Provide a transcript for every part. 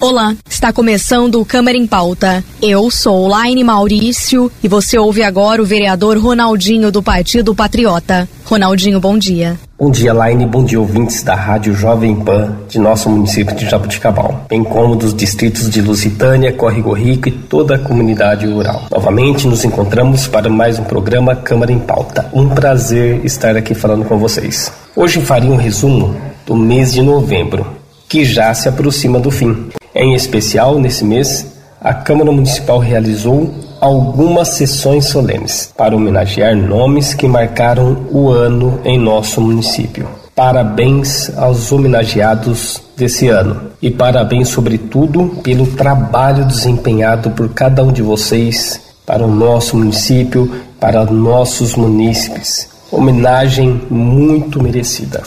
Olá, está começando o Câmara em Pauta. Eu sou Laine Maurício e você ouve agora o vereador Ronaldinho do Partido Patriota. Ronaldinho, bom dia. Bom dia, Laine, bom dia, ouvintes da Rádio Jovem Pan de nosso município de Jabuticabal, bem como dos distritos de Lusitânia, Córrego Rico e toda a comunidade rural. Novamente nos encontramos para mais um programa Câmara em Pauta. Um prazer estar aqui falando com vocês. Hoje farei um resumo do mês de novembro, que já se aproxima do fim. Em especial, nesse mês, a Câmara Municipal realizou algumas sessões solenes para homenagear nomes que marcaram o ano em nosso município. Parabéns aos homenageados desse ano e parabéns, sobretudo, pelo trabalho desempenhado por cada um de vocês para o nosso município, para nossos munícipes. Homenagem muito merecida.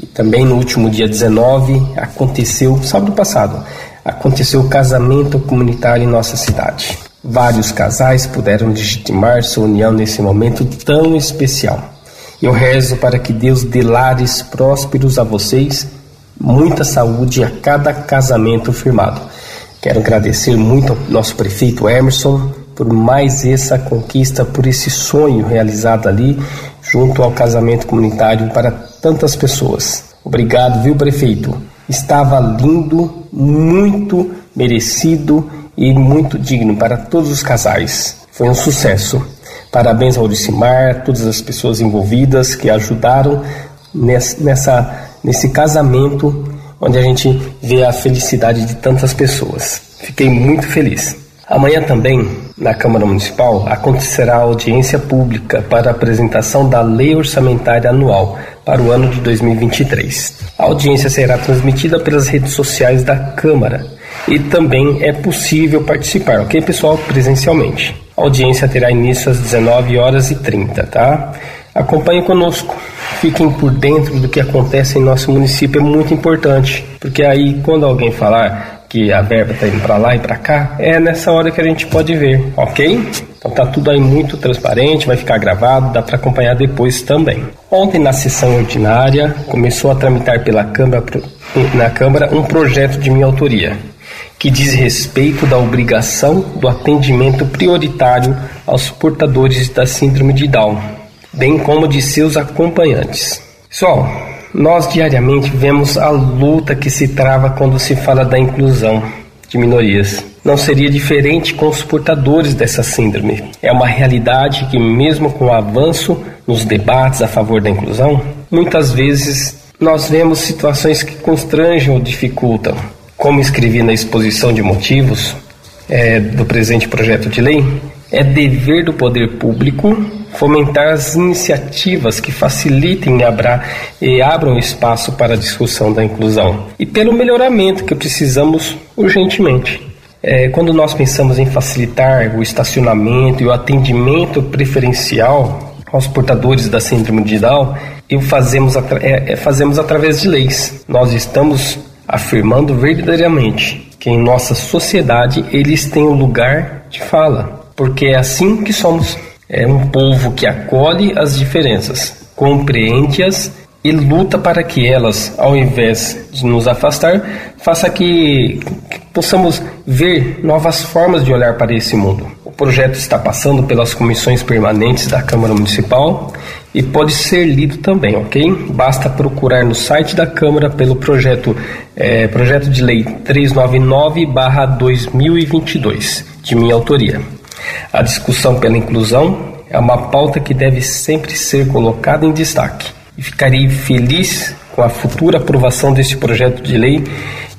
E também no último dia 19 aconteceu, sábado passado, aconteceu o casamento comunitário em nossa cidade. Vários casais puderam legitimar sua união nesse momento tão especial. Eu rezo para que Deus dê lares prósperos a vocês, muita saúde a cada casamento firmado. Quero agradecer muito ao nosso prefeito Emerson por mais essa conquista, por esse sonho realizado ali, junto ao casamento comunitário para tantas pessoas. Obrigado, viu, prefeito? Estava lindo, muito merecido e muito digno para todos os casais. Foi um sucesso. Parabéns ao Uricimar, todas as pessoas envolvidas que ajudaram nessa, nesse casamento onde a gente vê a felicidade de tantas pessoas. Fiquei muito feliz. Amanhã também, na Câmara Municipal, acontecerá audiência pública para a apresentação da Lei Orçamentária Anual para o ano de 2023. A audiência será transmitida pelas redes sociais da Câmara e também é possível participar, ok, pessoal? Presencialmente. A audiência terá início às 19 horas e 30, tá? Acompanhe conosco. Fiquem por dentro do que acontece em nosso município, é muito importante, porque aí quando alguém falar que a verba está indo para lá e para cá, é nessa hora que a gente pode ver, ok? Então tá tudo aí muito transparente, vai ficar gravado, dá para acompanhar depois também. Ontem na sessão ordinária começou a tramitar pela Câmara na Câmara um projeto de minha autoria que diz respeito da obrigação do atendimento prioritário aos portadores da síndrome de Down, bem como de seus acompanhantes. Pessoal, nós diariamente vemos a luta que se trava quando se fala da inclusão de minorias. Não seria diferente com os portadores dessa síndrome. É uma realidade que, mesmo com o avanço nos debates a favor da inclusão, muitas vezes nós vemos situações que constrangem ou dificultam. Como escrevi na exposição de motivos é, do presente projeto de lei, é dever do poder público fomentar as iniciativas que facilitem e, abra, e abram espaço para a discussão da inclusão e pelo melhoramento que precisamos urgentemente. É, quando nós pensamos em facilitar o estacionamento e o atendimento preferencial aos portadores da síndrome de Down, e fazemos, é, é, fazemos através de leis. Nós estamos afirmando verdadeiramente que em nossa sociedade eles têm um lugar de fala, porque é assim que somos. É um povo que acolhe as diferenças, compreende-as e luta para que elas, ao invés de nos afastar, faça que, que possamos ver novas formas de olhar para esse mundo. O projeto está passando pelas comissões permanentes da Câmara Municipal e pode ser lido também, ok? Basta procurar no site da Câmara pelo projeto, é, projeto de lei 399-2022, de minha autoria. A discussão pela inclusão é uma pauta que deve sempre ser colocada em destaque e ficarei feliz com a futura aprovação desse projeto de lei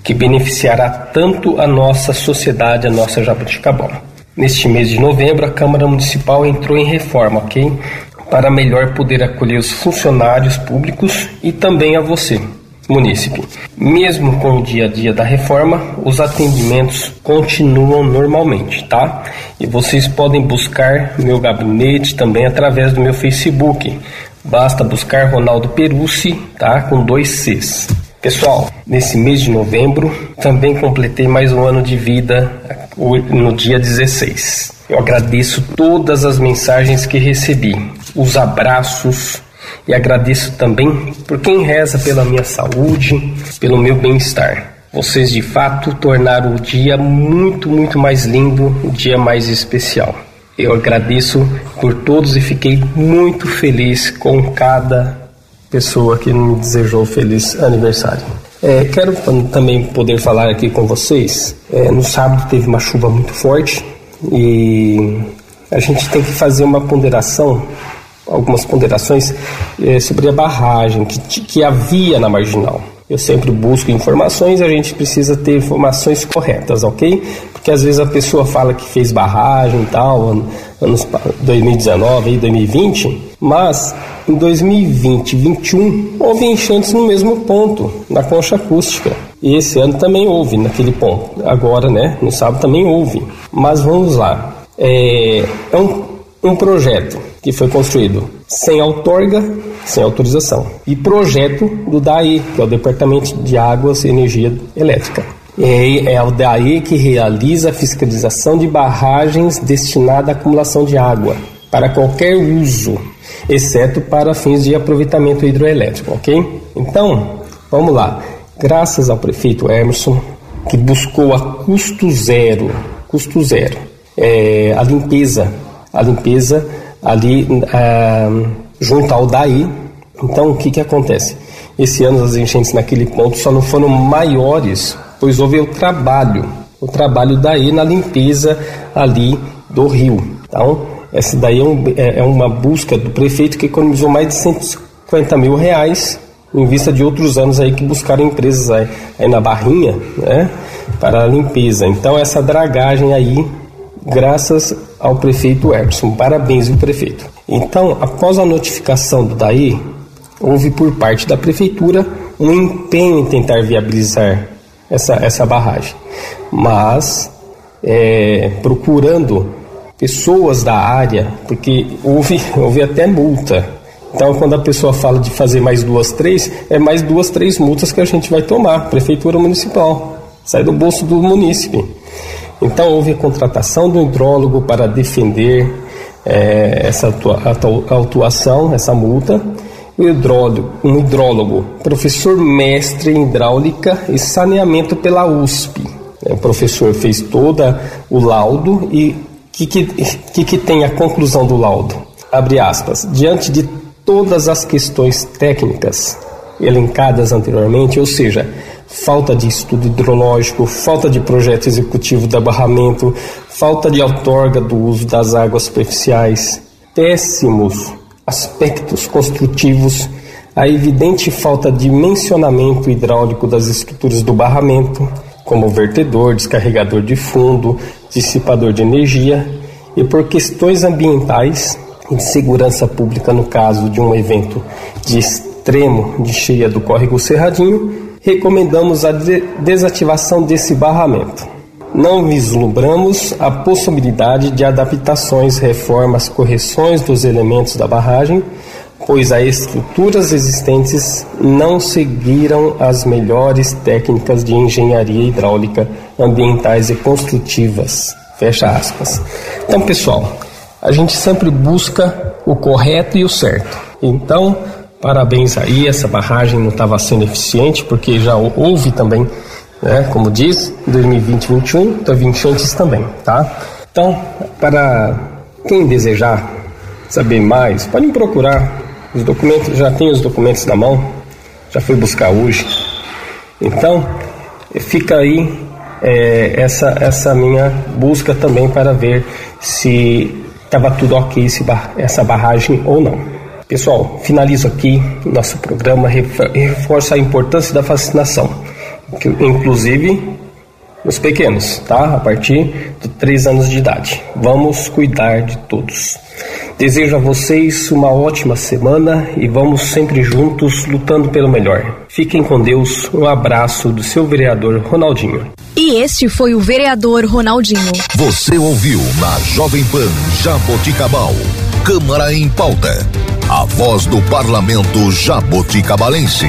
que beneficiará tanto a nossa sociedade, a nossa Jabuticabal. Neste mês de novembro, a Câmara Municipal entrou em reforma, ok? Para melhor poder acolher os funcionários públicos e também a você, munícipe. Mesmo com o dia a dia da reforma, os atendimentos continuam normalmente, tá? E vocês podem buscar meu gabinete também através do meu Facebook. Basta buscar Ronaldo Perucci, tá? Com dois Cs. Pessoal, nesse mês de novembro também completei mais um ano de vida no dia 16. Eu agradeço todas as mensagens que recebi, os abraços e agradeço também por quem reza pela minha saúde, pelo meu bem-estar. Vocês de fato tornaram o dia muito, muito mais lindo, um dia mais especial. Eu agradeço por todos e fiquei muito feliz com cada pessoa que me desejou feliz aniversário. É, quero também poder falar aqui com vocês. É, no sábado teve uma chuva muito forte e a gente tem que fazer uma ponderação, algumas ponderações é, sobre a barragem que, que havia na marginal. Eu sempre busco informações, a gente precisa ter informações corretas, ok? Porque às vezes a pessoa fala que fez barragem e tal, anos 2019 e 2020, mas em 2020 e 2021 houve enchentes no mesmo ponto, na concha acústica. E esse ano também houve naquele ponto. Agora, né, no sábado também houve. Mas vamos lá. É, é um, um projeto que foi construído sem outorga, sem autorização. E projeto do DAI, que é o Departamento de Águas e Energia Elétrica. É, é o DAI que realiza a fiscalização de barragens destinadas à acumulação de água para qualquer uso, exceto para fins de aproveitamento hidroelétrico, ok? Então, vamos lá. Graças ao prefeito Emerson, que buscou a custo zero, custo zero, é, a limpeza, a limpeza ali ah, junto ao DAI. Então, o que, que acontece? Esse ano as enchentes naquele ponto só não foram maiores, pois houve o trabalho, o trabalho daí na limpeza ali do rio. Então, essa daí é, um, é, é uma busca do prefeito que economizou mais de 150 mil reais em vista de outros anos aí que buscaram empresas aí, aí na Barrinha, né, para a limpeza. Então essa dragagem aí graças ao prefeito Emerson. Parabéns, o prefeito. Então, após a notificação do DAI, houve por parte da prefeitura um empenho em tentar viabilizar essa, essa barragem, mas é, procurando pessoas da área, porque houve, houve até multa. Então, quando a pessoa fala de fazer mais duas, três, é mais duas, três multas que a gente vai tomar, prefeitura municipal, sai do bolso do munícipe. Então houve a contratação do hidrólogo para defender é, essa autuação, essa multa. O hidrólogo, um hidrólogo, professor mestre em hidráulica e saneamento pela USP. É, o professor fez todo o laudo e o que, que, que tem a conclusão do laudo? Abre aspas. Diante de todas as questões técnicas elencadas anteriormente, ou seja, falta de estudo hidrológico, falta de projeto executivo de barramento, falta de outorga do uso das águas superficiais, péssimos aspectos construtivos, a evidente falta de mencionamento hidráulico das estruturas do barramento, como vertedor, descarregador de fundo, dissipador de energia, e por questões ambientais e de segurança pública no caso de um evento de extremo de cheia do córrego Cerradinho, recomendamos a de desativação desse barramento. Não vislumbramos a possibilidade de adaptações, reformas, correções dos elementos da barragem, pois as estruturas existentes não seguiram as melhores técnicas de engenharia hidráulica, ambientais e construtivas. Fecha aspas. Então, pessoal, a gente sempre busca o correto e o certo. Então, Parabéns aí, essa barragem não estava sendo eficiente, porque já houve também, né, como diz, 2020 2021 teve enchentes também, tá? Então, para quem desejar saber mais, pode procurar os documentos, já tem os documentos na mão, já fui buscar hoje. Então, fica aí é, essa, essa minha busca também para ver se estava tudo ok bar, essa barragem ou não. Pessoal, finalizo aqui nosso programa, reforça a importância da vacinação, inclusive nos pequenos, tá? A partir de 3 anos de idade. Vamos cuidar de todos. Desejo a vocês uma ótima semana e vamos sempre juntos lutando pelo melhor. Fiquem com Deus. Um abraço do seu vereador Ronaldinho. E este foi o vereador Ronaldinho. Você ouviu na Jovem Pan Jaboticabal. Câmara em pauta. A voz do parlamento jaboticabalense.